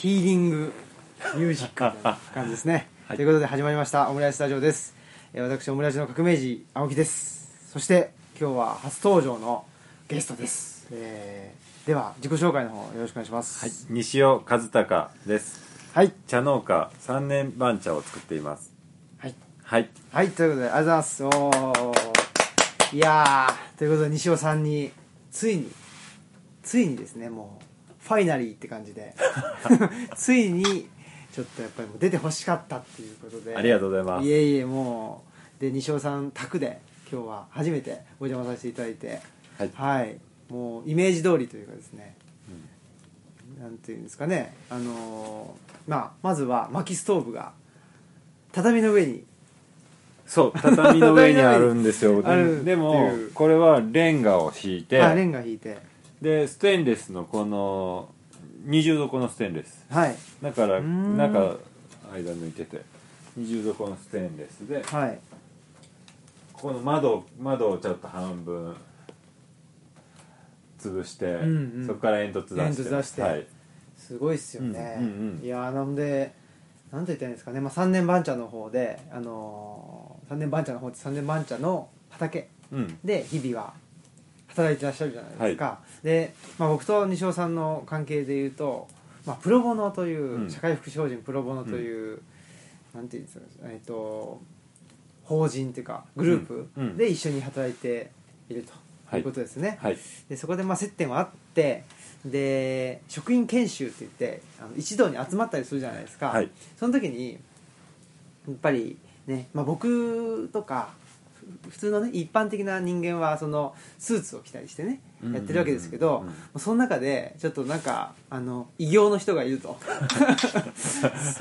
ヒーリングミュージックみたいな感じですね、はい。ということで始まりましたオムライススタジオです。えー私オムライスの革命児青木です。そして今日は初登場のゲストです、えーでは自己紹介の方よろしくお願いします。はい、西尾和孝です。はい。茶農家3年番茶を作っています。はい、はい。はい、ということでありがとうございます。おー。いやーということで西尾さんについについにですねもうファイナリーって感じで。ついにちょっとやっぱりもう出てほしかったっていうことで。ありがとうございます。いえいえもう。で西尾さん宅で今日は初めてお邪魔させていただいて。はい。もうイメージ通りというかですね、なんていうんですかね。あのーまあまずは薪ストーブが畳の上に。そう畳の上にあるんですよ。でもこれはレンガを敷いて。あレンガ引いてでステンレスのこの20度このステンレス。はい。だからん。中間抜いてて20度このステンレスではい。ここの窓窓をちょっと半分潰して、んうん。そこから煙突出して。煙突出して。はい、すごいっすよね、うんうんうん。いやーなんでなんて言ったらいいんですかね、まあ、3年番茶の方で、あのー、3年番茶の方って3年番茶の畑うん。で日々は働いてらっしゃるじゃないですか、で、まあ、僕と西尾さんの関係でいうと、まあ、プロボノという、うん。社会福祉法人プロボノという、なんていうんですか、えっと法人っていうかグループうん。うん。で一緒に働いているとはいいうことですね、はい。でそこでまあ接点はあってで職員研修って言ってあの一堂に集まったりするじゃないですか、はい。その時にやっぱりね、まあ、僕とかふ普通のね一般的な人間はそのスーツを着たりしてねうん。やってるわけですけど、うん。うん。その中でちょっとなんかあの異形の人がいると。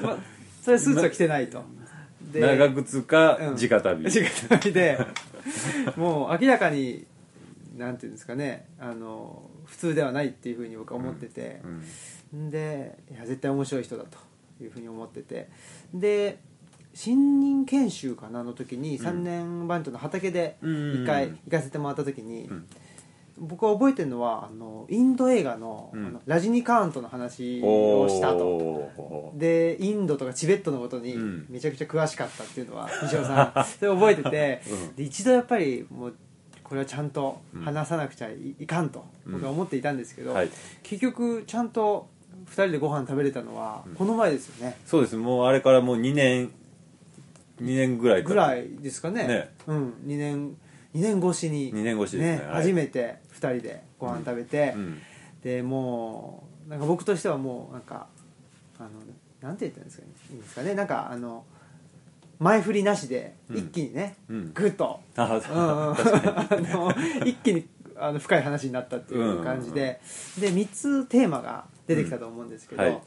ま それスーツは着てないと。で長靴かうん。直旅、でもう明らかになんていうんですかねあの普通ではないっていうふうに僕は思ってて。う、ん。でいや絶対面白い人だというふうに思ってて。で新任研修かなの時に3年番長の畑でうん一回行かせてもらった時に、うん。僕は覚えてるのはあのインド映画の,、うん。あのラジニカーントの話をしたと。でインドとかチベットのことにうん。めちゃくちゃ詳しかったっていうのは 西尾さんそれ覚えてて、うん。で一度やっぱりもうこれはちゃんと話さなくちゃいいかんとうん。僕は思っていたんですけど、はい。結局ちゃんと2人でご飯食べれたのはこの前ですよね、そうです。もうあれからもう2年2年ぐらいかぐらいですかね。ね。うん、2年2年越しに2年越しですね。はい。初めて2人でご飯食べて、うん。でもうなんか僕としてはもうなんかあのなんて言ったんですかねいいんですかね。なんかあの前振りなしでうん。一気にね、うん。グッと、あうん。う。ん あの一気にあの深い話になったっていう感じで、で3つテーマが出てきたと思うんですけど、うん。はい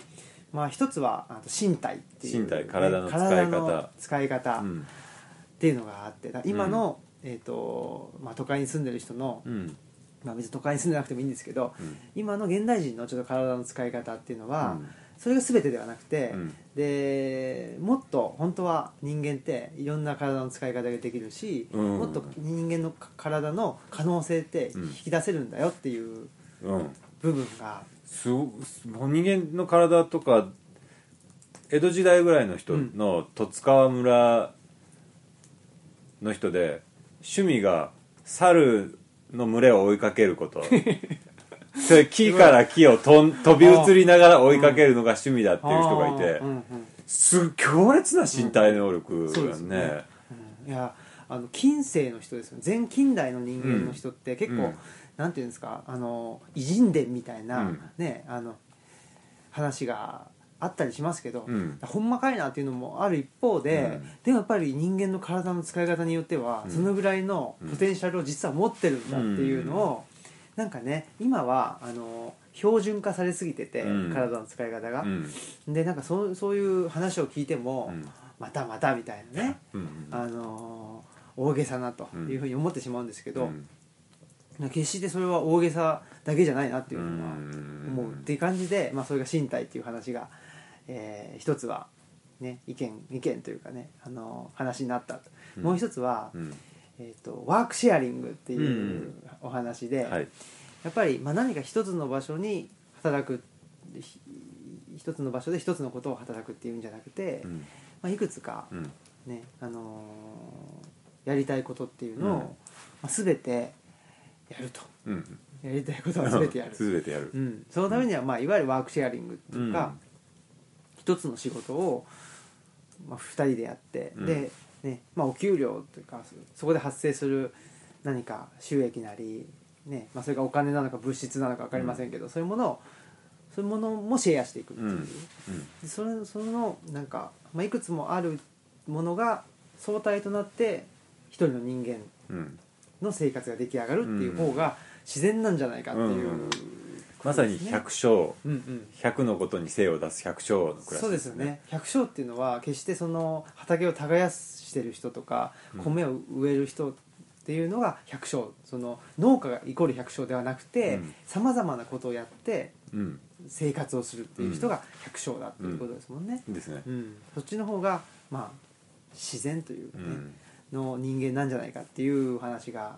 まあ一つはあと身体っていう、身体体の使い方。使い方っうん。ていうのがあってだ今の、えーとまあ、都会に住んでる人の、うん。まあ、別に都会に住んでなくてもいいんですけど、うん。今の現代人のちょっと体の使い方っていうのは、うん。それが全てではなくて、うん。でもっと本当は人間っていろんな体の使い方ができるし、うん。もっと人間の体の可能性ってうん。引き出せるんだよっていううん。部分が、す人間の体とか江戸時代ぐらいの人の十津川村の人で趣味が猿の群れを追いかけること。それ木から木をとん飛び移りながら追いかけるのが趣味だっていう人がいてうんうんす強烈な身体能力そうがね。ですね。うん。いやあの近世の人ですよね。前近代の人間の人って結構、うんなんていうんですか？あの偉人伝みたいな、うん。ねあの話があったりしますけど、うん。ほんまかいなっていうのもある一方で、うん。でもやっぱり人間の体の使い方によっては、うん。そのぐらいのポテンシャルを実は持ってるんだっていうのを、なんかね今はあの標準化されすぎてて、うん。体の使い方が。う、ん。でなんかそうそういう話を聞いても、うん。またまたみたいなね、うん。あの大げさなというふうに思ってしまうんですけど、うん決してそれは大げさだけじゃないなっていうのはうん。思うっていう感じで、まあ、それが身体っていう話が、えー一つは、ね、意見意見というかねあの話になったと、もう一つは、うん。えー、とワークシェアリングっていうお話で、はい。やっぱり、まあ、何か一つの場所に働くひ一つの場所で一つのことを働くっていうんじゃなくて、うん。まあ、いくつか、うん。ねあのーやりたいことっていうのを、うん。まあ、全てやると。うん。やりたいことは全てやる、全てやる。うん、そのためには、まあ、いわゆるワークシェアリングっていうか、一つの仕事を、まあ、2人でやって、うん。で、ねまあ、お給料というかそそこで発生する何か収益なり、ねまあ、それがお金なのか物質なのか分かりませんけど、そういうものをそういうものもシェアしていくっていう、うん。うん。でそれそのなんか、まあ、いくつもあるものが相対となって一人の人間うんの生活が出来上がるっていう方が自然なんじゃないかっていう、うん。まさに百姓。うんうん。百のことに精を出す百姓の暮らしそうですよね。百姓っていうのは決してその畑を耕してる人とかうん。米を植える人っていうのが百姓。その農家がイコール百姓ではなくてうん。さまざまなことをやってうん。生活をするっていう人が百姓だっていうことですもんね、ですね。うん。そっちの方がまあ自然というかね、うんの人間なんじゃないかっていう話が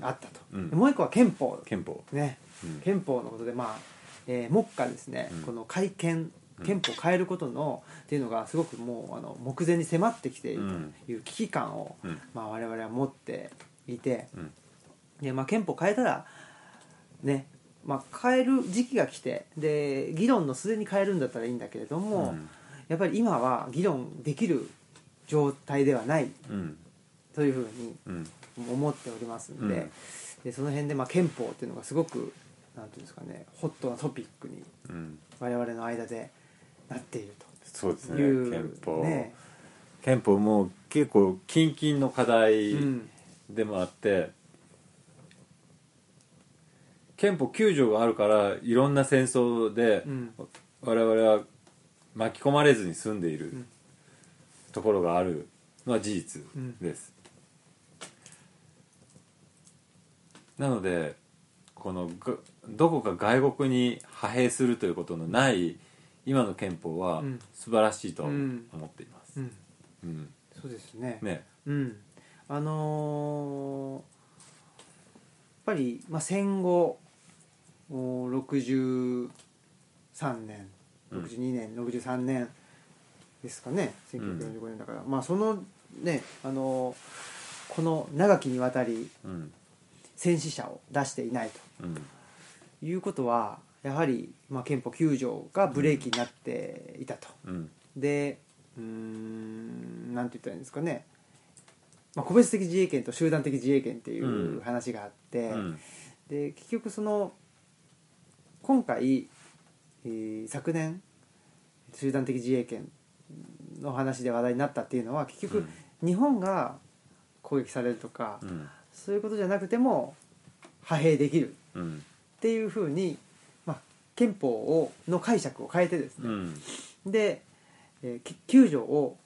あったと、うん。でもう一個は憲法。憲法。ね。うん。憲法のことでまあ、えー目下ですね、うん。この改憲憲法を変えることの、っていうのがすごくもうあの目前に迫ってきているという危機感を、うん。まあ、我々は持っていて、うん。でまあ、憲法変えたらねまあ、変える時期が来てで議論のすでに変えるんだったらいいんだけれども、うん。やっぱり今は議論できる状態ではないうんというふうにうん。思っておりますんで,、うん。でその辺でまあ憲法っていうのがすごくなんていうんですかねホットなトピックにうん。我々の間でなっているそうですね。憲法。ね。憲法もう結構近々の課題うん。でもあって、憲法9条があるからいろんな戦争でうん。我々は巻き込まれずに済んでいるん。ところがあるのは事実です、なのでこのがどこか外国に派兵するということのない今の憲法はうん。素晴らしいと思うんっています、うん。うん。そうですね。ね。うん。あのーやっぱり、まあ、戦後お63年うん。62年、63年ですかね1945年だから、まあそのねあのーこの長きにわたりうん戦死者を出していないうん。ということはやはり、まあ、憲法9条がブレーキになっていたと、うん。でうーんなんて言ったらいいんですかね、まあ、個別的自衛権と集団的自衛権っていううん。話があって、うん。で結局その今回、えー昨年集団的自衛権の話で話題になったっていうのは結局、日本が攻撃されるとか、うんそういうことじゃなくても派兵できる。うん。っていうふうに、まあ、憲法をの解釈を変えてですね、うん。で、えー、9条を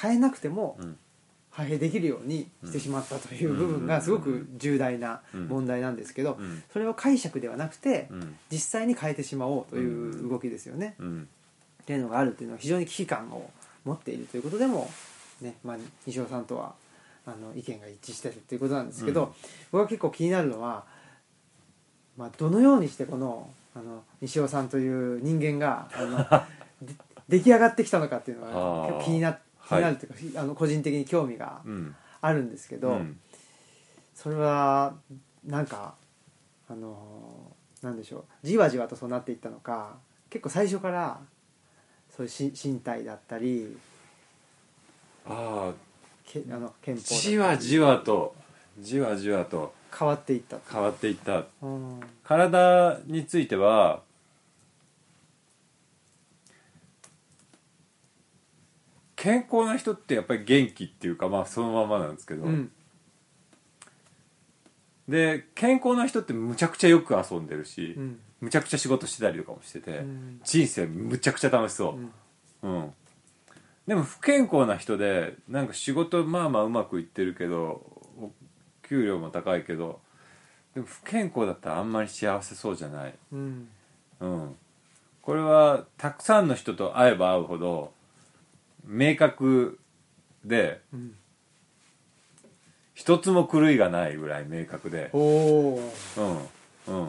変えなくてもうん。派兵できるようにしてしまったという部分がすごく重大なうん。問題なんですけどうん。それを解釈ではなくてうん。実際に変えてしまおうという動きですよね。うん。っていうのがあるっていうのは非常に危機感を持っているということでも、ねまあ、西尾さんとはあの意見が一致してるっていうことなんですけど、うん。僕は結構気になるのは、まあ、どのようにしてこのあの西尾さんという人間があの で出来上がってきたのかっていうのがあー。結構気にな気になるというか、あの個人的に興味がうん。あるんですけど、うん。それはなんかあのなんでしょうじわじわとそうなっていったのか結構最初からそういうし身体だったりああけあの憲法じわじわとじわじわと。変わっていった。変わっていった。うん。体については健康な人ってやっぱり元気っていうかまあそのままなんですけど、うん。で健康な人ってむちゃくちゃよく遊んでるし、うん。むちゃくちゃ仕事してたりとかもしてて、うん。人生むちゃくちゃ楽しそう。ん。う、うんでも不健康な人でなんか仕事まあまあうまくいってるけどお給料も高いけどでも不健康だったらあんまり幸せそうじゃない、うん。うん、これはたくさんの人と会えば会うほど明確でうん。一つも狂いがないぐらい明確で、おおうん、うん。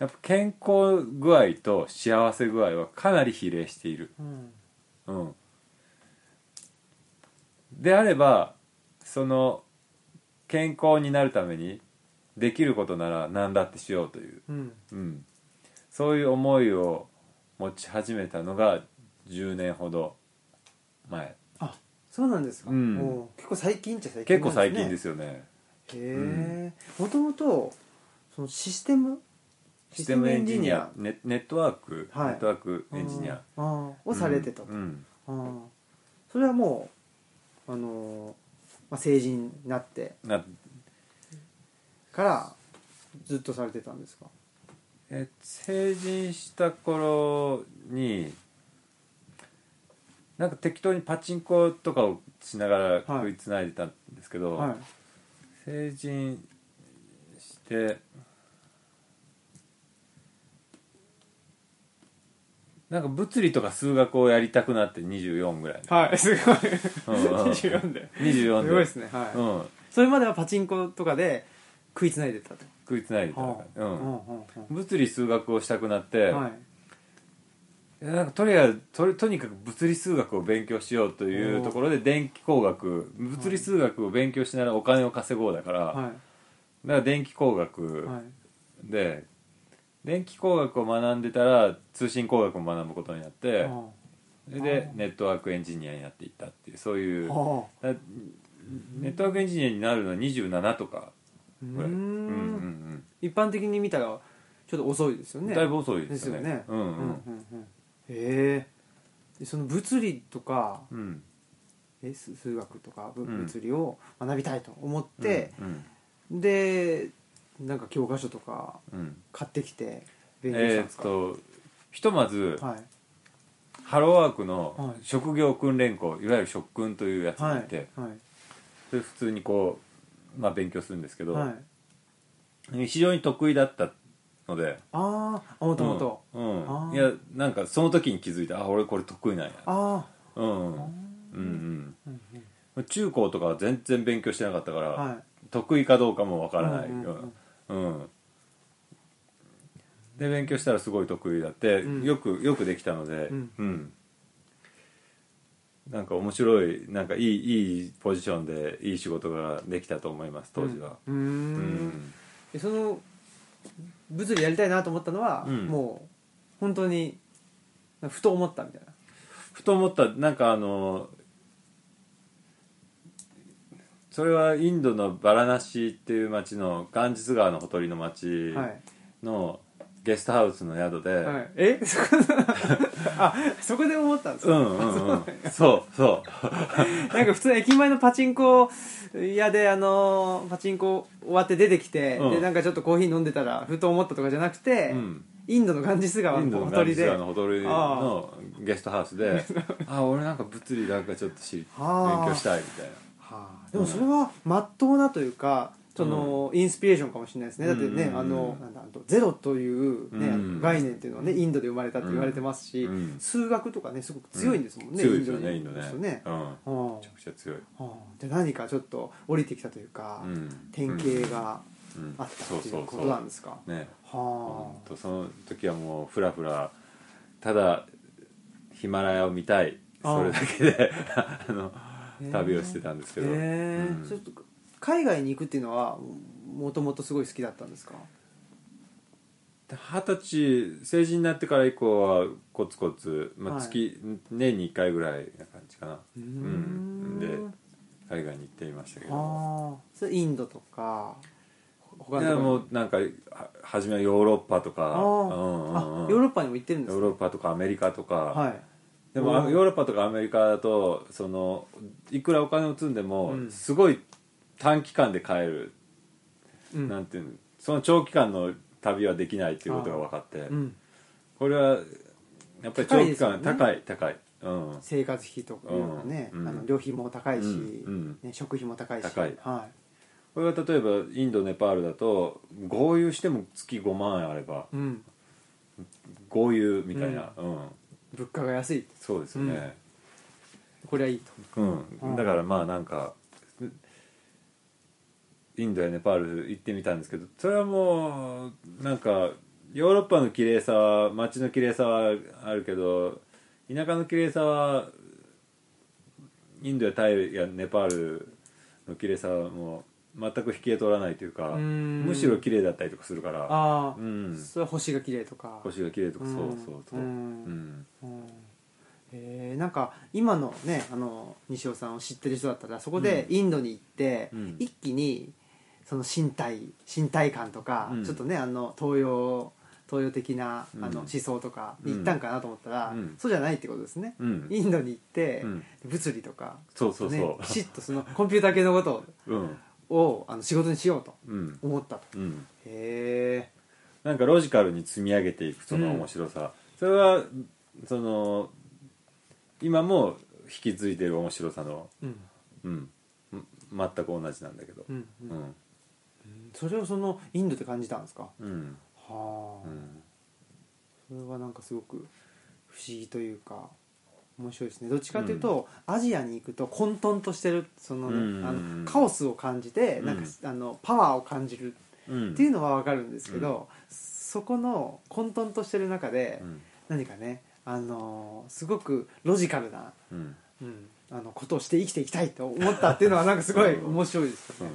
やっぱ健康具合と幸せ具合はかなり比例している。うん。うんであればその健康になるためにできることなら何だってしようという、うん。うん、そういう思いを持ち始めたのが10年ほど前。あそうなんですか、うん。お結構最近っちゃ最近結構最近すですよね。ねへえ。もともとそのシステム？システムエンジニア。ネネットワーク、はい。ネットワークエンジニア。をされてたと、うん。あー。それはもうあのーまあ、成人になってうんなからずっとされてたんですか？え成人した頃になんか適当にパチンコとかをしながら食いつないでたんですけど、はい。成人してなんか物理とか数学をやりたくなって24ぐらいはいすごい。うんうん。24で。24で。すごいですねはい、うん、それまではパチンコとかで食いつないでたと。食いつないでた、はあ。うん。うんうん物理数学をしたくなって、うんはいなんかとりあえずととにかく物理数学を勉強しようというところで電気工学物理数学を勉強しながらお金を稼ごうだから、だかはい。ら電気工学はい。で、電気工学を学んでたら通信工学も学ぶことになってあそれでネットワークエンジニアになっていったっていうそういうネットワークエンジニアになるのは27とかぐらい。うん。うん一般的に見たらちょっと遅いですよね。うんだいぶ遅いでですすよね。うんうん。うんうんへえその物理とか数数学とか物理を学びたいと思って、うん。でなんか教科書とかうん。うん買ってきて勉強したんえーっですか、とひとまずはい。ハローワークはのい。職業訓練校いわゆる職訓というやつにはい行って、はい。それ普通にこう、まあ、勉強するんですけど、はい。非常に得意だったのでああもともと。うん。あー。いやなんかその時に気づいた。あ俺これ得意なんや。あうん。うんうん。あうんうん。中高とかは全然勉強してなかったから、はい。得意かどうかもわからない、うんうんうんで勉強したらすごい得意だって、うん。よくよくできたのでうん。うん。なんか面白いなんかいいいいポジションでいい仕事ができたと思います当時は。うーうん。ん。でその物理やりたいなと思ったのは、うん。もう本当にふと思ったみたいな。ふと思ったなんかあのそれはインドのバラナシっていう町のガンジス川のほとりの町はい。のゲストハウスの宿で、はい、え？そ こあそこで思ったんですか、うんうんうん。そうそ なんか普通駅前のパチンコ屋であのパチンコ終わって出てきて、うん。でなんかちょっとコーヒー飲んでたらふと思ったとかじゃなくて、う、うん、インドのガンジス川のほとりで。のガンジス川のほとりのゲストハウスであ俺なんか物理なんかちょっと勉はあ。強したいみたいな。はあ、でもそれはまっとうなというかその、インスピレーションかもしれないですね。だってね、あのなんだゼロという、ねうん。概念っていうのはねインドで生まれたって言われてますし、うん。数学とかねすごく強いんですもんね、強いですよねイインドね。うん。はめちゃくちゃ強い、で何かちょっと降りてきたというか、うん、典型がうん。あったっていそうことなんですか、ね。はほんとその時はもうふらふらただヒマラヤを見たい。あ。それだけで あの旅をしてたんですけど、へえうん。ちょっと海外に行くっていうのはもともとすごい好きだったんですか？で二十歳成人になってから以降はコツコツ、まあ、はい。月、年に1回ぐらいな感じかな。うん。ん。で海外に行っていましたけど。ああそれインドとか他いやのとこもうなんかは初めはヨーロッパとか。あー、うんうんうんあヨーロッパにも行ってるんですかヨーロッパとかアメリカとか、はいでもヨーロッパとかアメリカだとそのいくらお金を積んでも、うん。すごい短期間で帰る、うん。なんていうの。その長期間の旅はできないっていうことが分かって、うん。これはやっぱり長期間高高い高い。うん。生活費とかね、うん。あの旅費も高いし、うん。うん。ね、食費も高いし。高い。はこれが例えばインドネパールだと合流しても月5万円あれば合流みたいな、うん物価が安い。そうですよね、これはいいと。うん。うん。だからまあなんかインドやネパール行ってみたんですけどそれはもうなんかヨーロッパの綺麗さは街の綺麗さはあるけど田舎の綺麗さはインドやタイやネパールの綺麗さはもう全く引き取らないというかん。むしろ綺麗だったりとかするから。ああ、うん。それは星が綺麗とか。星が綺麗とかうんそうそう。そうううん。えー。なんか今のねあの西尾さんを知ってる人だったらそこでインドに行って、うん。一気にその身体身体感とか、うん。ちょっとねあの東洋東洋的なあのうん思想とかに行ったんかなと思ったら、うん。そうじゃないってことですね、うん。インドに行って、うん。物理とかそうそうそね、きちっとそのコンピューター系のことううんをあの仕事にしようとうん。思ったと。うん。へえ。なんかロジカルに積み上げていくその面白さ、それはその今も引き継いでる面白さのうん。うん。ん全く同じなんだけど。うんううんん。それをそのインドで感じたんですか？うん。はあ、うん。それはなんかすごく不思議というか面白いですね。どっちかというと、アジアに行くと混沌としてるその,、ねうん。あのカオスを感じて、うん。なんかあのパワーを感じるうん。っていうのは分かるんですけど、そこの混沌としてる中で、うん。何かねあのすごくロジカルな、うん。うん、あのことをして生きていきたいと思ったっていうのはなんかすごい 面白いですよね。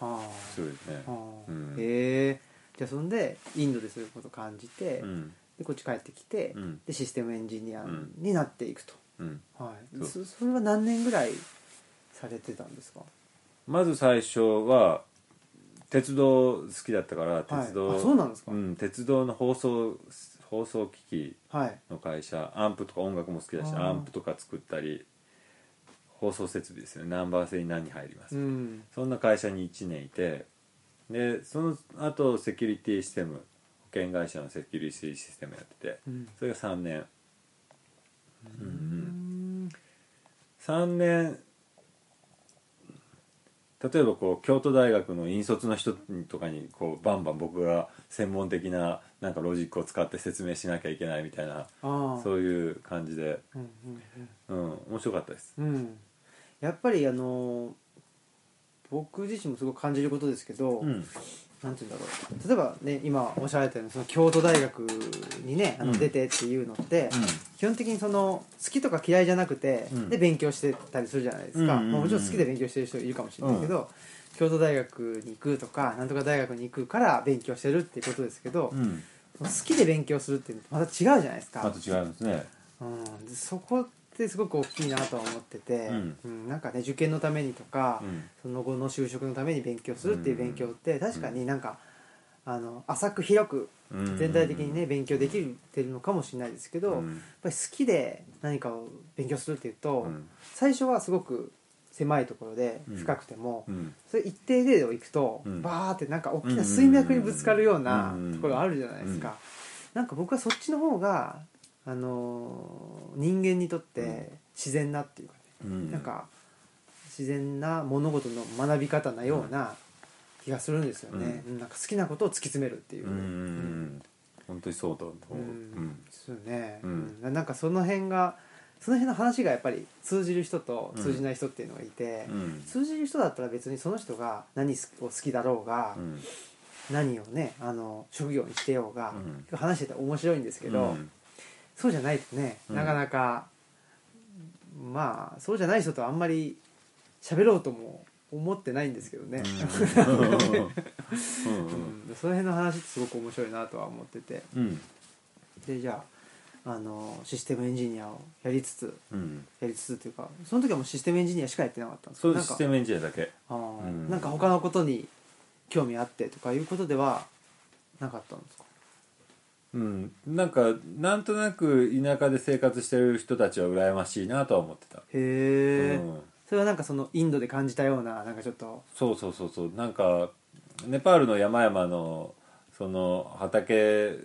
う。んはあ。そうですね。はあ。うん。へえ。じゃあそんでインドでそういうことを感じて、うんでこっち帰ってきて、うん。でシステムエンジニアうん。になっていくと、うん。はい、そそそれは何年ぐらいされてたんですか？まず最初は鉄道好きだったから鉄道、あそうなんですか？ん、鉄道の放送放送機器はいの会社アンプとか音楽も好きだしあー。アンプとか作ったり放送設備ですね。ナンバー制に何入ります、うん。そんな会社に1年いてでその後セキュリティシステム保険会社のセキュリティシステムやっててうん。それが3年。うーん3年。例えばこう京都大学の引率の人とかにこうバンバン僕が専門的ななんかロジックを使って説明しなきゃいけないみたいなそういう感じで、うんうんうん、面白かったです。うん。うんやっぱりあの僕自身もすごく感じることですけど、うんなんて言うんだろう。例えばね今おっしゃられたようにその京都大学にねあのうん。出てっていうのって、基本的にその好きとか嫌いじゃなくて、うん。で勉強してたりするじゃないですか、もちろん好きで勉強してる人いるかもしれないけど、京都大学に行くとかなんとか大学に行くから勉強してるっていうことですけど、うん。好きで勉強するっていうのとまた違うじゃないですか、また違いますね。うん、でそこってすごく大きいなとは思ってて、うん。うんなんかね受験のためにとか、うん。その後の就職のために勉強するっていう勉強って確かになんか、あの浅く広くうん。全体的にね勉強できてるのかもしれないですけど、やっうんぱり好きで何かを勉強するっていうと、うん。最初はすごく狭いところでうん。深くても、うん。それ一定程度行くと、うん。バーってなんか大きな水脈にぶつかるようなうん。ところあるじゃないですか、なんか僕はそっちの方が、あのー人間にとって自然なっていうかね、うん。なんか自然な物事の学び方なような気がするんですよね、うん。なんか好きなことを突き詰めるっていう、うんうん本当にそうだと思う。ううん。んですよね、うん。うん。なんかその辺がその辺の話がやっぱり通じる人と通じない人っていうのがいて、うん。通じる人だったら別にその人が何を好きだろうが、うん。何をねあの職業にしてようが、うん。話してて面白いんですけど、うんそうじゃないとね、うん。なかなかまあそうじゃない人とあんまり喋ろうとも思ってないんですけどね、うん。うんうんその辺の話ってすごく面白いなとは思ってて。うん。でじゃああのシステムエンジニアをやりつつうん。やりつつというかその時はもうシステムエンジニアしかやってなかったんですかそうシステムエンジニアだけ。あーうん。なんか他のことに興味あってとかいうことではなかったんですか？うん。なんかなんとなく田舎で生活してる人たちは羨ましいなとは思ってた。へえ、うん。それはなんかそのインドで感じたようななんかちょっと。そうそうそうそう。なんかネパールの山々のその畑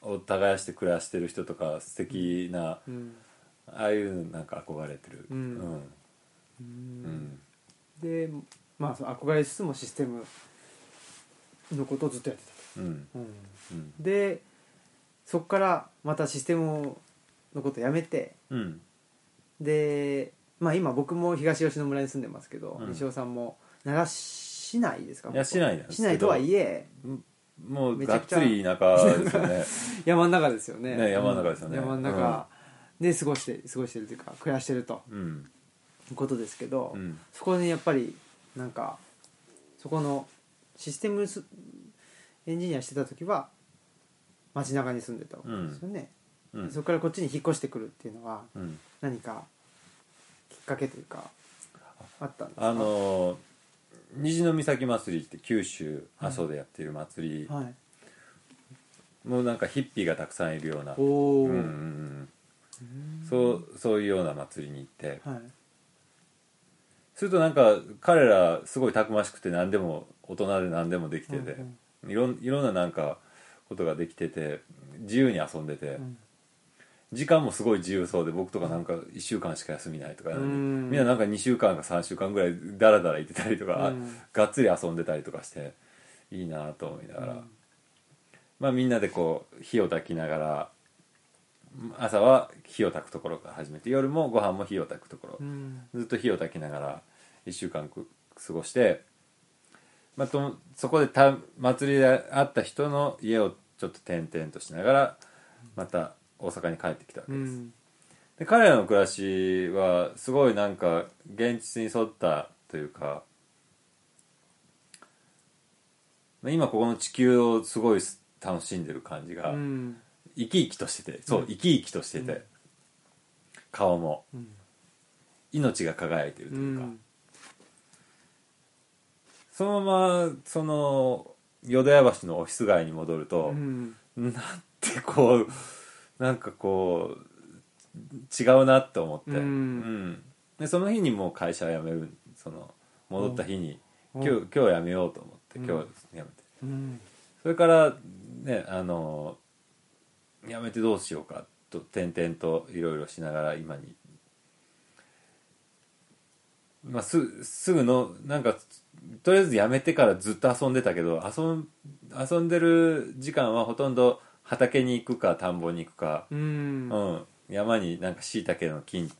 を耕して暮らしてる人とか素敵な、うん。ああいうなんか憧れてる。うん。うん。でまあその憧れつつもシステムのことをずっとやってうん。でそこからまたシステムのことやめてうん。ででまあ今僕も東吉野村に住んでますけど、うん。西尾さんも長市内ですか？いや市内なんですけど。市内とはいえもうめちゃくちゃ。がっつり田舎ですよね。山の中ですよね。ね山の中ですよね。うん山の中で過ごして過ごしてるというか暮らしてると。うん。いうことですけど、うん。そこにやっぱりなんかそこのシステムスエンジニアしてた時は街中に住んでたわけですよね、うん。そこからこっちに引っ越してくるっていうのはうん。何かきっかけというかあったんですか？あの虹の岬祭りって九州阿蘇でやっている祭り、はい。もうなんかヒッピーがたくさんいるような。うんうんうん。そうそういうような祭りに行って。はい。するとなんか彼らすごいたくましくて何でも大人で何でもできてて、うんいろんいろんななんかことができてて自由に遊んでて、ん。時間もすごい自由そうで僕とかなんか1週間しか休みないとか、ん。みんななんか2週間か3週間ぐらいダラダラいてたりとか、うん。がっつり遊んでたりとかしていいなと思いながら、まあみんなでこう火を焚きながら朝は火を焚くところから始めて夜もご飯も火を焚くところ、うん。ずっと火を焚きながら1週間く過ごして、まあ、とそこでた祭りで会った人の家をちょっと転々としながらまた大阪に帰ってきたわけです、うん。で彼らの暮らしはすごいなんか現実に沿ったというかまあ今ここの地球をすごい楽しんでる感じがうん。生き生きとしててそう生き生きとしてて、顔も。うん。命が輝いてるとういうか、んそのままその淀屋橋のオフィス街に戻ると、うん。なんてこうなんかこう違うなって思って、うん。うん。でその日にもう会社辞めるその戻った日に、うん。今日今日辞めようと思ってうん。今日辞めて、うん。それからねあの辞めてどうしようかと転々といろいろしながら今に、まあ、すすぐのなんかとりあえず辞めてからずっと遊んでたけど遊ん遊んでる時間はほとんど畑に行くか田んぼに行くか、うん。うん。山になんか椎茸の金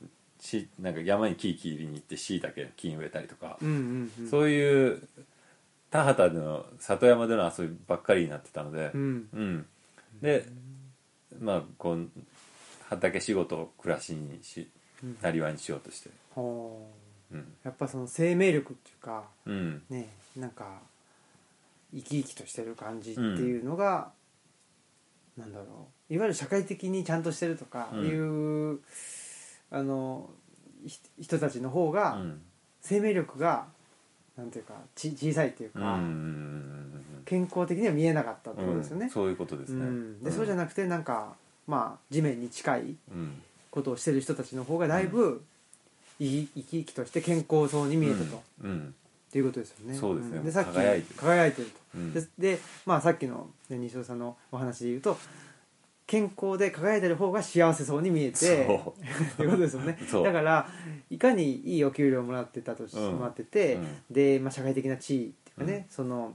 しなんか山に木切りに行って椎茸の金植えたりとか、うんうんうん。そういう田畑での里山での遊びばっかりになってたので、うん。うん。でまあこう畑仕事を暮らしにしなりわいにしようとして。ほううん。やっぱその生命力っていうかうん。ねなんか生き生きとしてる感じっていうのが、なんだろう。いわゆる社会的にちゃんとしてるとかうん。いう、あのひ人たちの方うがん。生命力がなんていうかち小さいっていうか、うんうん健康的には見えなかったってうんことですよね。そういうことですね、うん。でそうじゃなくてなんかまあ地面に近いうん。ことをしてる人たちの方がだいぶ生き生き生きとして健康そうに見えたと。うんっていうことですよね。そうですねん。でさっき輝いてる。輝いてると。うん。ででまあさっきの、ね、西尾さんのお話で言うと健康で輝いてる方が幸せそうに見えてそ っていうことですよね。だからいかにいいお給料をもらってたとし、うん。もらってて、うん。で、まあ、社会的な地位っていうかね、その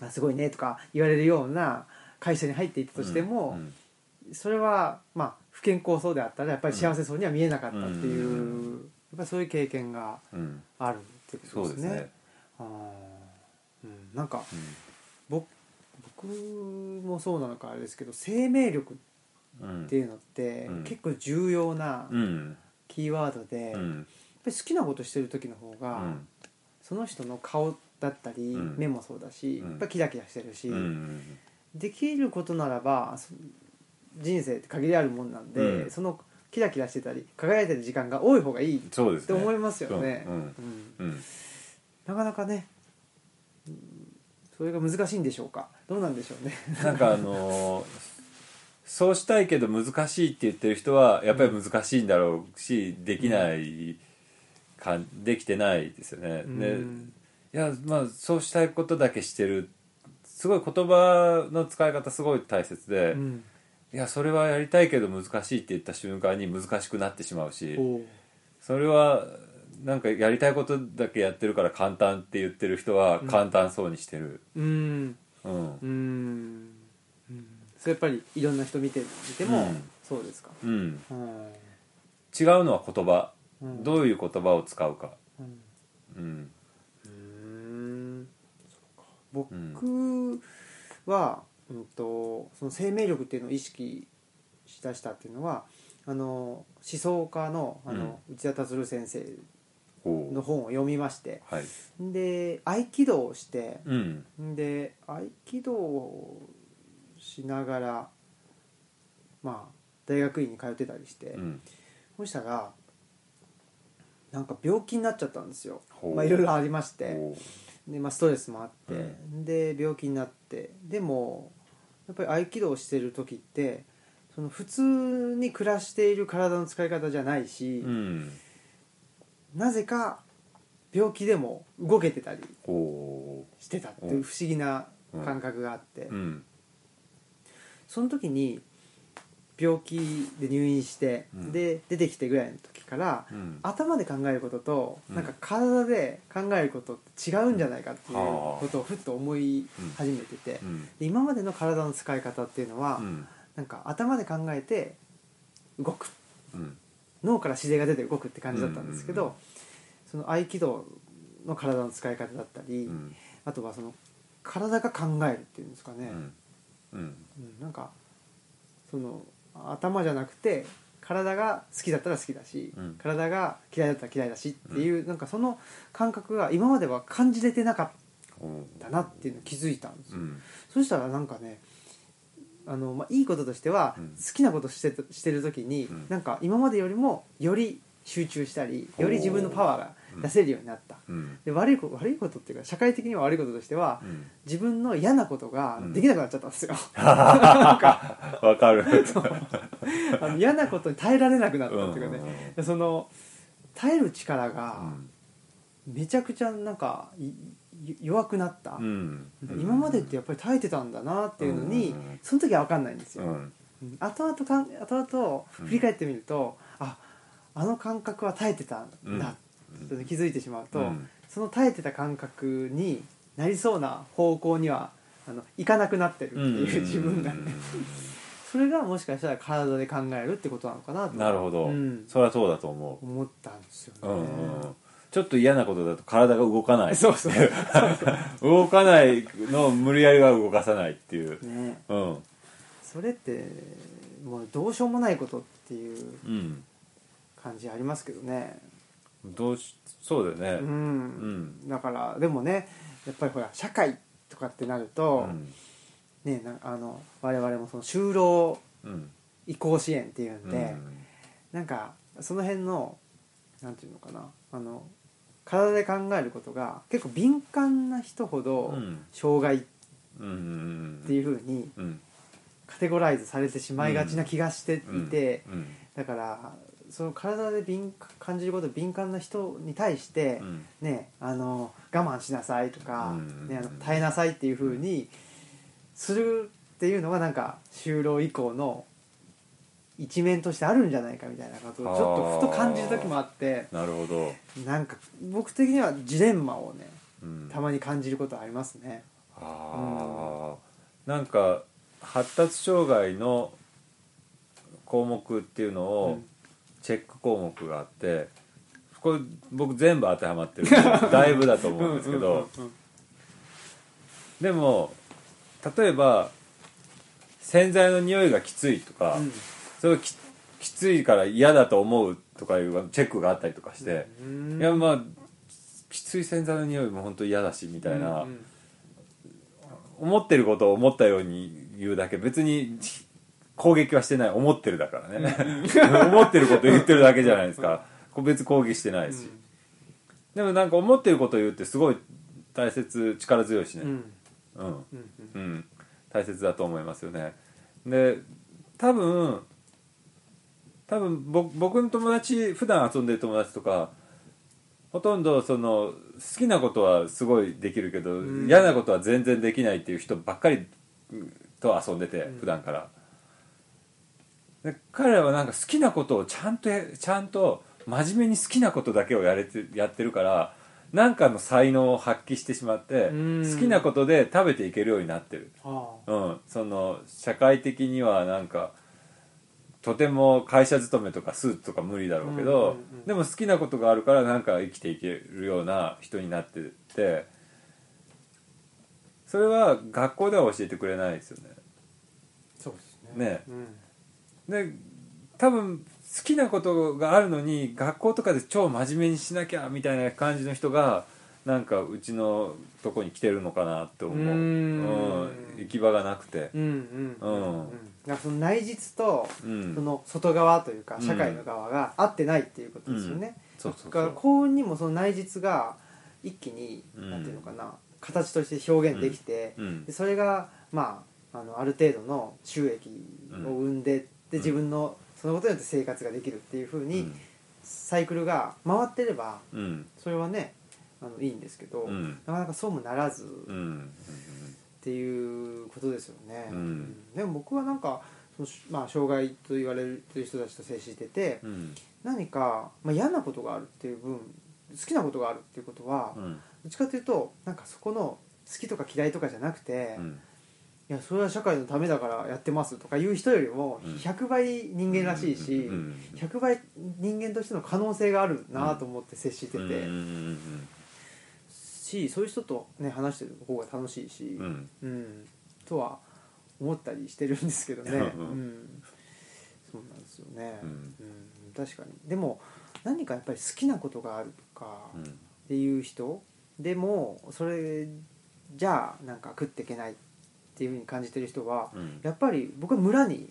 あすごいねとか言われるような会社に入っていたとしても、うん。それはまあ不健康そうであったらやっぱり幸せそうには見えなかったっていう、っぱりそういう経験がうん。あるってことでね。ね。あー。うん、なんか僕僕もそうなのかあれですけど生命力うんっていうのってうん。結構重要なうん。キーワードで、やっうんぱり好きなことしてる時の方が、うん。その人の顔だったり、うん。目もそうだし、うん。やっぱりキラキラしてるし、うん。できることならばそ人生って限りあるもんなんで、うん。そのキラキラしてたり輝いてる時間が多い方がいいっそうですねて思いますよね。うん。うん。うん。なかなかね、うんそれが難しいんでしょうか？どうなんでしょうね。なんかあのーそうしたいけど難しいって言ってる人はやっぱり難しいんだろうしできないかできてないですよね。うん。でいやまあそうしたいことだけしてる。すごい言葉の使い方すごい大切で、うんいやそれはやりたいけど難しいって言った瞬間に難しくなってしまうしそれはなんかやりたいことだけやってるから簡単って言ってる人は簡単そうにしてる。うん。うん。うん。うん。それやっぱりいろんな人見てみても、うん。そうですか。うん、うん違うのは言葉、うん。どういう言葉を使うか、うん。うん、うん。僕は、うん、とその生命力っていうのを意識しだしたっていうのはあの思想家のあの、内田達先生の本を読みましてはい。で合気道をしてうん。で合気道をしながらまあ大学院に通ってたりして、うん。そしたらなんか病気になっちゃったんですよ。まあいろいろありまして。ほで、まあ、ストレスもあって、で病気になってでもやっぱり合気道をしてる時ってその普通に暮らしている体の使い方じゃないしう、うん。なぜか病気でも動けてたりほしてたっていう不思議な感覚があって、ううん。その時に病気で入院して、うん。で出てきてぐらいの時から、うん。頭で考えることと、うん。なんか体で考えることって違うんじゃないかっていうはあ。ことをふっと思い始めてて、うん。で今までの体の使い方っていうのは、うん。なんか頭で考えて動く。うん。脳から指令が出て動くって感じだったんですけど、その合気道の体の使い方だったり、うん。あとはその体が考えるっていうんですかね、うんなんかその頭じゃなくて体が好きだったら好きだし、うん。体が嫌いだったら嫌いだしっていう、なんかその感覚が今までは感じれてなかったなっていうのを気づいたんですよ、うん。そしたらなんかねあの、まあ、いいこととしては、うん。好きなことしてたしてる時に、うん。なんか今までよりもより集中したりより自分のパワーが出せるようになった、うん。で悪いこと悪いことっていうか社会的には悪いこととしては、うん。自分の嫌なことがうん。できなくなっちゃったんですよ、わかる。あの嫌なことに耐えられなくなったっていうかね、うん。でその耐える力うがん。めちゃくちゃなんか弱くなった、うん。今までってやっぱり耐えてたんだなっていうのに、うん。その時は分かんないんですよ、うん。うん。後々かん後々振り返ってみると、ああの感覚は耐えてたんだ。気づいてしまうと、うん。その耐えてた感覚になりそうな方向にはあのいかなくなってるっていう自分がね、それがもしかしたら体で考えるってことなのかなと。なるほど、うん。それはそうだと思思ったんですよう、ね、うんうん、ちょっと嫌なことだと体が動かない。そうそう 動かないのを無理やりは動かさないっていう。ね。うん。それってもうどうしようもないことっていううん感じありますけどね。どうしそうだよね。うん、うん。だからでもねやっぱりほら社会とかってなると、うん。ねなあの我々もその就労うん。移行支援っていうんうん。で、なんかその辺のなんていうのかなあの体で考えることが結構敏感な人ほどうん。障害っていうふうにうんカテゴライズされてしまいがちな気がしていて、うん。だからその体で敏感じること敏感な人に対して、うん。ねあの我慢しなさいとか、うん。ね、あの耐えなさいっていうふうにするっていうのがなんか就労以降の一面としてあるんじゃないかみたいなことをちょっとふと感じる時もあってなるほど、なんか僕的にはジレンマをねうん、たまに感じることありますね。ああ、なんか発達障害の項目っていうのうをんチェック項目があってこれ僕全部当てはまってる だいぶだと思うんですけどうんうんうんでも例えば洗剤の匂いがきついとか、うん。それがききついから嫌だと思うとかいうチェックがあったりとかして、うん。いやまあきつい洗剤の匂いも本当嫌だしみたいな、うん。思ってることを思ったように言うだけ別に攻撃はしてない思ってるだからね。思ってること言ってるだけじゃないですか。別に攻撃してないし、でもなんか思ってることを言うってすごい大切力強いしね。うん。うん。大切だと思いますよね。で多分多分ぼ僕の友達普段遊んでる友達とかほとんどその好きなことはすごいできるけど、ん。嫌なことは全然できないっていう人ばっかりうんと遊んでて、うん。普段からで彼らはなんか好きなことをちゃんとやちゃんと真面目に好きなことだけをやれてやってるからなんかの才能を発揮してしまってうん。好きなことで食べていけるようになってる、あうん、その社会的にはなんかとても会社勤めとかスーツとか無理だろうけど、でも好きなことがあるからなんか生きていけるような人になってってそれは学校では教えてくれないですよね。そうですね。ね。うんで多分好きなことがあるのに学校とかで超真面目にしなきゃみたいな感じの人がなんかうちのとこに来てるのかなって思う。うーん。うん。行き場がなくて。うんうんうんうん。だからその内実とうん。その外側というかうん。社会の側が合ってないっていうことですよね、そうそうだから幸運にもその内実が一気に、うん。なんていうのかな形として表現できて、うん。でそれがまああのある程度の収益を生んで、で自分のそのことによって生活ができるっていうふうに、サイクルが回ってればそれはねあのいいんですけど、うん。なかなかそうもならずっていうことですよね、うん。でも僕はなんかその、まあ、障害と言われる人たちと接してて、うん。何か、まあ、嫌なことがあるっていう分好きなことがあるっていうことは、うん。どっちかというとなんかそこの好きとか嫌いとかじゃなくて、いうんやそれは社会のためだからやってますとかいう人よりもうん。100倍人間らしいし、うんうん100倍人間としての可能性があるなと思って接してて、しそういう人と、ね、話してる方が楽しいし、うん。とは思ったりしてるんですけどね、うん。うん。そうなんですよね、うん。うん確かに。でも何かやっぱり好きなことがあるとかうん。っていう人でもそれじゃあなんか食っていけないっていうふうに感じてる人はうん。やっぱり僕は村に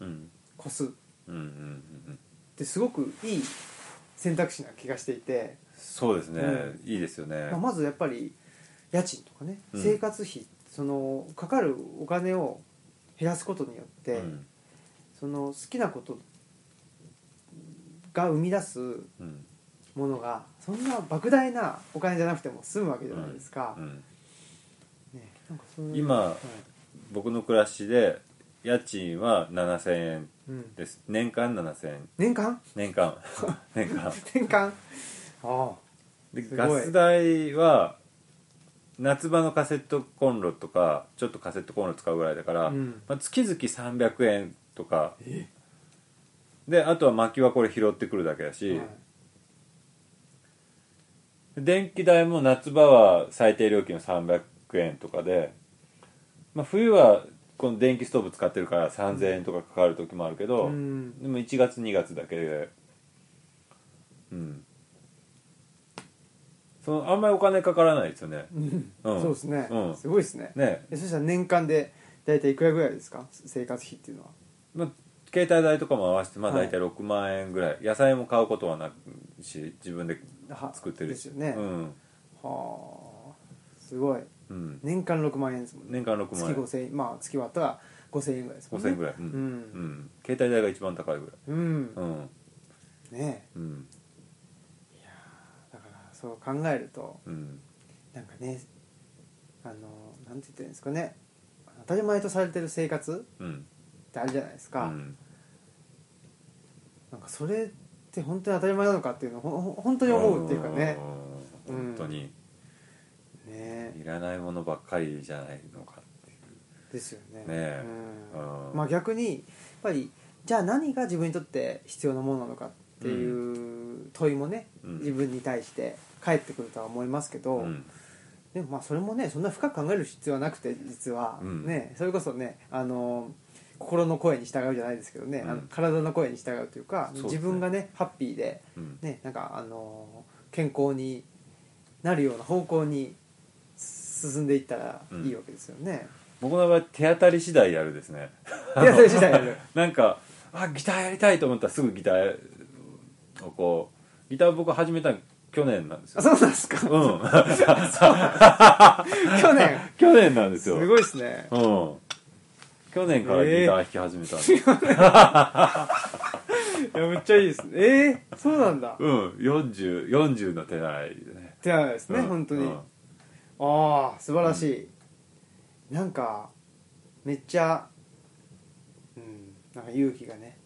うん。越す。ってすごくいい選択肢な気がしていて、そうですね。ういいですよね。まあ、まずやっぱり家賃とかねうん。生活費、そのかかるお金を減らすことによって、うん。その好きなことが生み出すうん。ものがそんな莫大なお金じゃなくても済むわけじゃないですか。うん今はい。僕の暮らしで家賃は7000円うん、です。年間7000円。年間？年間。年間。年間？あですごい。ガス代は夏場のカセットコンロとかちょっとカセットコンロ使うぐらいだから、うん。まあ、月々300円とか。え？であとは薪はこれ拾ってくるだけだあ、し、はい。電気代も夏場は最低料金は300円とかで、まあ、冬はこの電気ストーブ使ってるから3000円とかかかる時もあるけど、うん。でも1月2月だけでうん。そのあんまりお金かからないですよね。うん。うん。そうですね、うん。すごいですね。ね。えそしたら年間で大体いくらぐらいですか？生活費っていうのは。まあ、携帯代とかも合わせてまあはい。大体6万円ぐらい、野菜も買うことはなくし自分では作ってるし。ですよね、うん。はあ。すごいうん、年間6万円ですもんね。年間6月万円。5000円。まあ月割ったら5000円ぐらいですもんね。5000円ぐらい、うん。うん。うん。携帯代が一番高いぐうんらい。うん。ねうん。えだからそう考えるとうん。なんかねあのなんて言ってるんですかね。当たり前とされてる生活うん。ってあるじゃないですか、うん。なんかそれって本当に当たり前なのかっていうのをほほ本当に思うっていうかね。うんうん。本当にね。いらないものばっかりじゃないのかっていう。ですよね。え。うん。うん。まあ逆にやっぱりじゃあ何が自分にとって必要なものなのかっていう問いもね、うん。自分に対して返ってくるとは思いますけど、うん。でもまあそれもねそんな深く考える必要はなくて実は、うん。ねそれこそねあの心の声に従うじゃないですけどね、うん。あの体の声に従うというかね。自分がねハッピーで、うん。ね、なんかあの健康になるような方向に進んでいったらいいわけですよね。僕の場合手当たり次第やるですね。いやそれ次第やる。なんかあギターやりたいと思ったらすぐギターをこうギター僕始めたの去年なんですあよそうなんですか。うん。去年。去年なんですよ。すごいですね。うん。去年からギター弾き始めたんです、いやめっちゃいいですね。えー、そうなんだ。うん。40 40の手習いでね。ってないですね、うん。本当に、うんああ素晴らしい、なんかめっちゃうんなんか勇気がね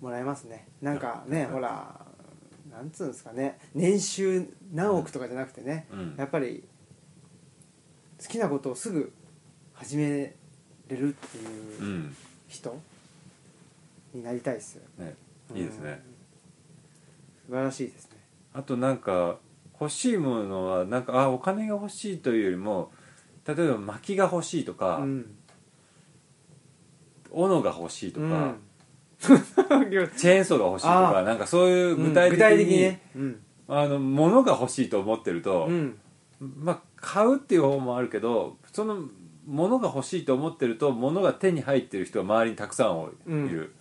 もらえますね。なんかねほらなんつうんですかね。年収何億とかじゃなくてね、うん。やっぱり好きなことをすぐ始めれるっていううん。人になりたいですよ、ね。いいですね。素晴らしいですね。あとなんか欲しいものはなんかあお金が欲しいというよりも例えば薪が欲しいとか、うん。斧が欲しいとか、うん。チェーンソーが欲しいとかあなんかそういううん。具体的に,、うん。あの物が欲しいと思ってると、うん。まあ買うっていう方もあるけどその物が欲しいと思ってると物が手に入ってる人は周りにたくさんいる、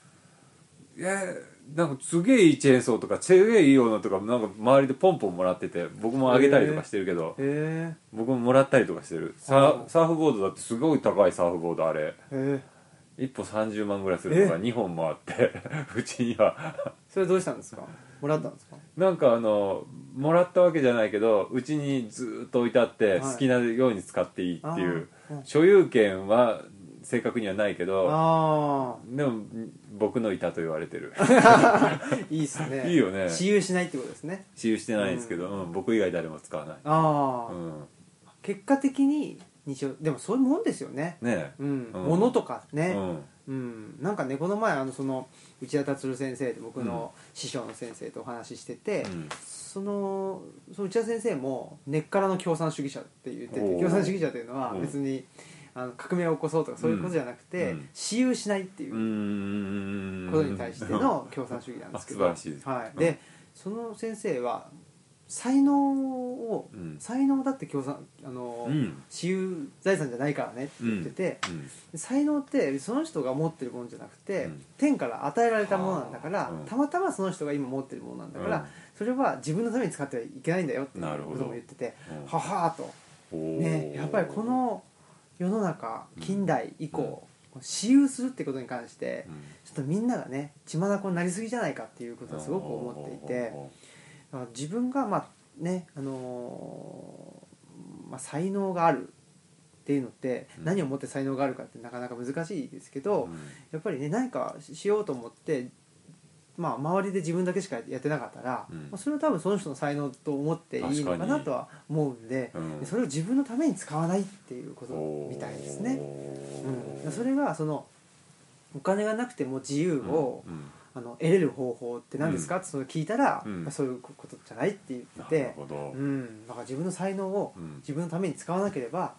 なんかすげえいいチェーンソーとかすげえいい斧とかなんか周りでポンポンもらってて僕もあげたりとかしてるけど、へ僕ももらったりとかしてる。ササーフボードだってすごい高いサーフボードあれ。えへえ1本30万ぐらいするのがえ。2本もあって うちには。それどうしたんですか？もらったんですか？なんかあのもらったわけじゃないけどうちにずーっと置いてあってはい。好きなように使っていいっていう、所有権は正確にはないけどあでも僕の板と言われてる。あ いいっすね。いいよね。私有しないってことですね。私有してないんですけど、うん。僕以外誰も使わない、ああ、うん、結果的に日常でもそういうもんですよね。ねうん、うん。物とかえ、ね、うん。うん。なんかねこの前あのその内田達先生って僕の師匠の先生とお話ししてて、うん。そのその内田先生も根っからの共産主義者って言ってて共産主義者というのはうん。別にあの革命を起こそうとかそういうことじゃなくて、うん。私有しないっていうことに対しての共産主義なんですけど、あ素晴らしいですはい、うん。でその先生は才能を、うん。才能だって共産あの、うん。私有財産じゃないからねって言ってて、うん。才能ってその人が持ってるものじゃなくて、うん。天から与えられたものなん。だから、たまたまその人が今持ってるものなん。だから、うん。それは自分のために使ってはいけないん。だよっていうなるほどことも言っててうん。ははーと、ね、やっぱりこの世の中近代以降、私有するってことに関してうん。ちょっとみんながね血眼になりすぎじゃないかっていうことはすごく思っていて自分がまあねあのーまあ、才能があるっていうのってうん。何をもって才能があるかってなかなか難しいですけど、うん。やっぱりね何かしようと思って、まあ、周りで自分だけしかやってなかったら、うん。まあ、それは多分その人の才能と思っていいのかなとは思うんでうん。でそれを自分のために使わないっていうことみたいですね。うん、それがそのお金がなくても自由を、うん。あの得れる方法って何ですか、ってその聞いたら、そういうことじゃないって言ってうん、だから自分の才能をうん。自分のために使わなければ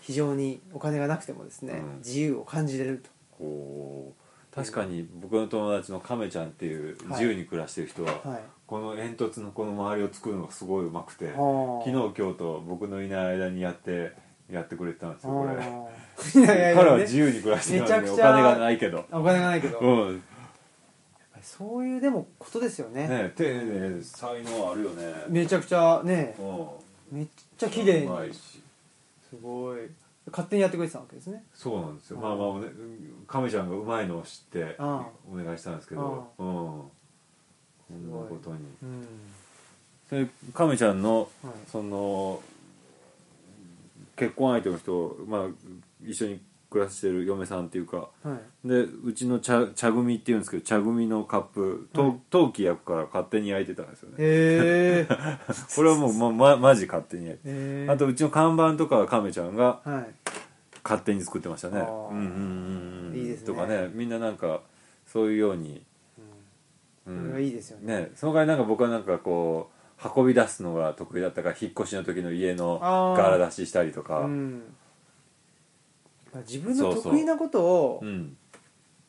非常にお金がなくてもですね、うん。自由を感じれると。確かに僕の友達の亀ちゃんっていう自由に暮らしてる人は、はい。この煙突のこの周りを作るのがすごいうまくてはあ昨日今日と僕のいない間にやってやってくれてたんですよこれ。いやいやいや彼はね自由に暮らしてるのにお金がないけど。お金がないけど、うん。そういうでもことですよね。ね丁寧才能あるよね。めちゃくちゃねうん。めっちゃ綺麗に。すごい勝手にやってくれてたわけですね。そうなんですよ。うん。まあまあね亀ちゃんがうまいのを知ってあお願いしたんですけどうん。こんなことに。うん。それ亀ちゃんのはい。その結婚相手の人まあ一緒に暮らしてる嫁さんっていうかはい。でうちの茶茶組っていうんですけど茶組のカップとはい。陶器焼くから勝手に焼いてたんですよね。へえ これはもうままマジ勝手に焼いて。へえあとうちの看板とかは亀ちゃんがはい。勝手に作ってましたね。うんうんうんうん。いいですね。とかね。みんななんかそういうように、うそれはいいですよね。ね。その代わりなんか僕はなんかこう運び出すのが得意だったから引っ越しの時の家の柄出ししたりとか。うん自分の得意なことをうん。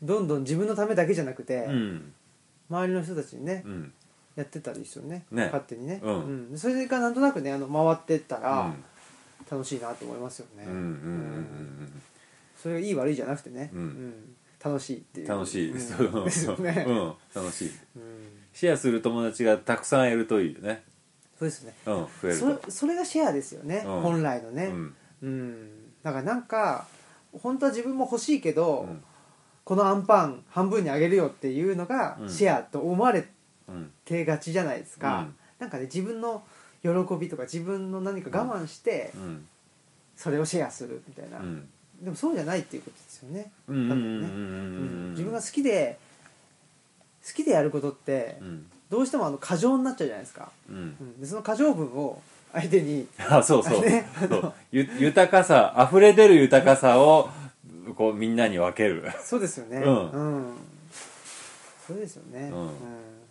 どんどん自分のためだけじゃなくて、うん。周りの人たちにね、うん。やってたらいいですよねね。勝手にね、うん。でそれがなんとなくねあの回ってったうらん。楽しいなと思いますよね、うんうんうんそれがいい悪いじゃなくてね、うん。楽しいっていう。うん楽しい。です、う。ん ですよね、うん。楽しい。うん。シェアする友達がたくさんいるといいよね。そうですね。うん。増えるそれそれがシェアですよね、うん。本来のね。うん。うん、だからなんか本当は自分も欲しいけど、うん。このアンパン半分にあげるよっていうのがうん。シェアと思われうんてがちじゃないですか、うん。なんかね自分の喜びとか自分の何か我慢してうん。それをシェアするみたいな、うん。でもそうじゃないっていうことですよね、自分が好きで好きでやることってうん。どうしてもあの過剰になっちゃうじゃないですか、うん。うん。でその過剰分を相手に。あそうそう,、ねそう。ゆ豊かさ溢れ出る豊かさをこうみんなに分ける。そうですよね。うん。うん。そうですよね、うん。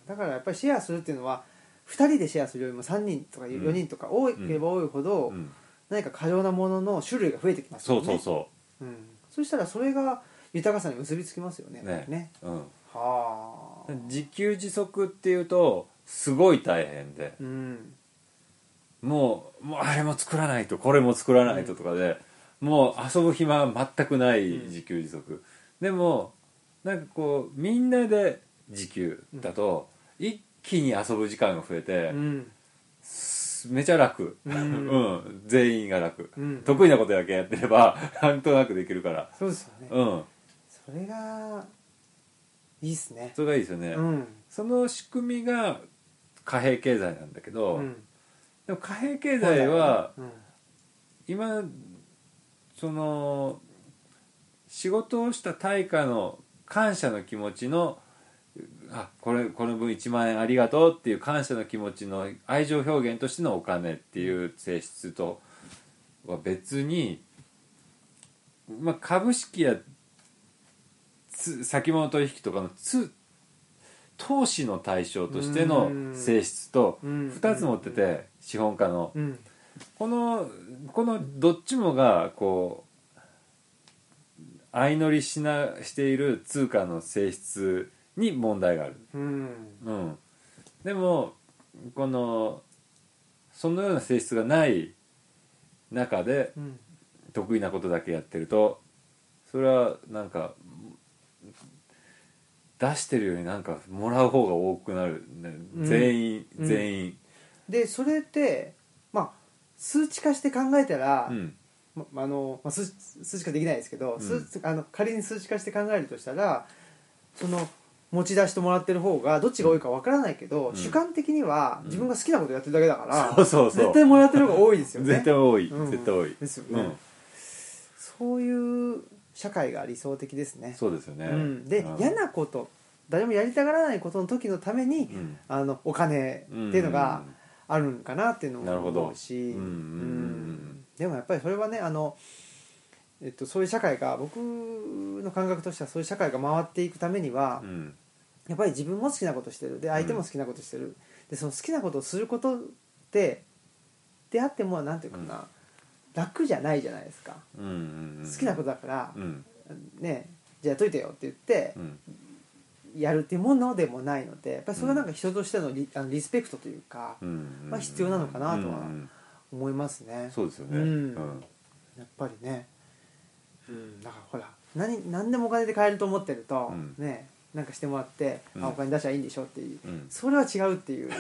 だからやっぱりシェアするっていうのは2人でシェアするよりも3人とか4人とか多ければ多いほど、うん。何か過剰なものの種類が増えてきますそよね。うそうそう。ん、そしたらそれが豊かさに結びつきますよね。うねね。うん。はあ。自給自足っていうとすごい大変で。うんもうもうあれも作らないとこれも作らないととかで、もう遊ぶ暇は全くない自給自足、でもなんかこうみんなで自給だと、一気に遊ぶ時間が増えてう、ん。めちゃ楽、ううん。ん全員が楽、うん。得意なことだけやってれば なんとなくできるから。そうですよね、うん。それがいいっすね。それがいいですよね、うん。その仕組みが貨幣経済なんだけど、うんでも貨幣経済は今その仕事をした対価の感謝の気持ちのあこれこの分1万円ありがとうっていう感謝の気持ちの愛情表現としてのお金っていう性質とは別に、まあ、株式や先物取引とかのつ投資の対象としての性質とうん。2つ持ってて資本家の。うん。このこのどっちもがこう相乗りしなしている通貨の性質に問題がある、うん。うん、でもこのそのような性質がない中でうん。得意なことだけやってるとそれはなんか出してるよりなんかもらう方が多くなる、ね。うん。全員。うん。全員でそれってまあ数値化して考えたら、うん。まあのまあ、数数値化できないですけど、ん。数あの仮に数値化して考えるとしたらその持ち出してもらってる方がどっちが多いかわからないけど、ん。主観的には自分が好きなことやってるだけだから、そうそうそう。絶対もらってる方が多いですよね。絶対多い、うん。絶対多い。ですよね。うん。そういう社会が理想的ですね。そうですよね、うん、で、うん。嫌なこと誰もやりたがらないことの時のために、うん。あのお金っていうのがあるんかなっていうのもなるほど。思うし、でもやっぱりそれはねあの、えっと、そういう社会が僕の感覚としてはそういう社会が回っていくためには、うん。やっぱり自分も好きなことしてる。で相手も好きなことしてる、でその好きなことをすることってであってもなんていうかな、楽じゃないじゃないですか、うんうんうん。好きなことだからう、ん。ねじゃあやっといてよって言ってうん。やるっていうものでもないのでやっぱりそれはなんか人としてのリ,、あのリスペクトというかうんまあ必要なのかなとはうんうん思いますね、そうですよね。うん。やっぱりね。うん。だからほら何何でもお金で買えると思ってると、うん。ねなんかしてもらって、うん。あお金出しゃいいんでしょっていう、うん。それは違うっていうこ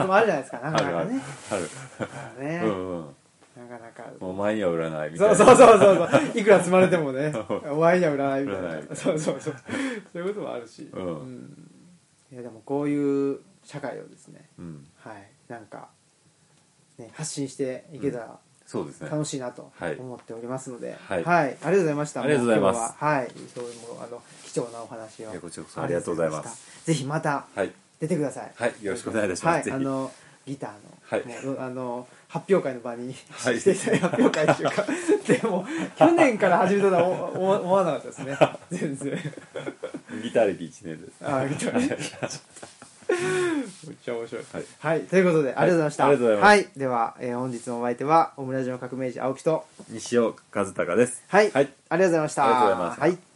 ともあるじゃないですか なかなかね。ある。だからね、あるうんうんなかなか。もうお前には売らないみたいな。そうそうそうそういくら積まれてもね。お前には売らないみたいな。そうそうそう。そういうこともあるし、うん。いやでもこういう社会をですね。うん。はい。なんか、ね、発信していけたらそうですね。楽しいなとはい。思っておりますので、はい。ありがとうございました。ありがとうございます。は。はい。そういうものあの貴重なお話を。こちらこそありがとうございます。した。ぜひまたはい。出てください。はい。よろしくお願いいたします。はい。あのギターの、はい。もうあの発表会の場に、はい。していた発表会っていうかでも 去年から始めたとは思わなかったですね。全然。ギター歴1年ですあギターね。めっちゃ面白いはい。はい、ということで、ありがとうございました。ありがとうございます。はい、では、えー本日のお相手は、オムラジオ革命児青木と、西尾和孝です。はい、はい。ありがとうございました。ありがとうございましたはい。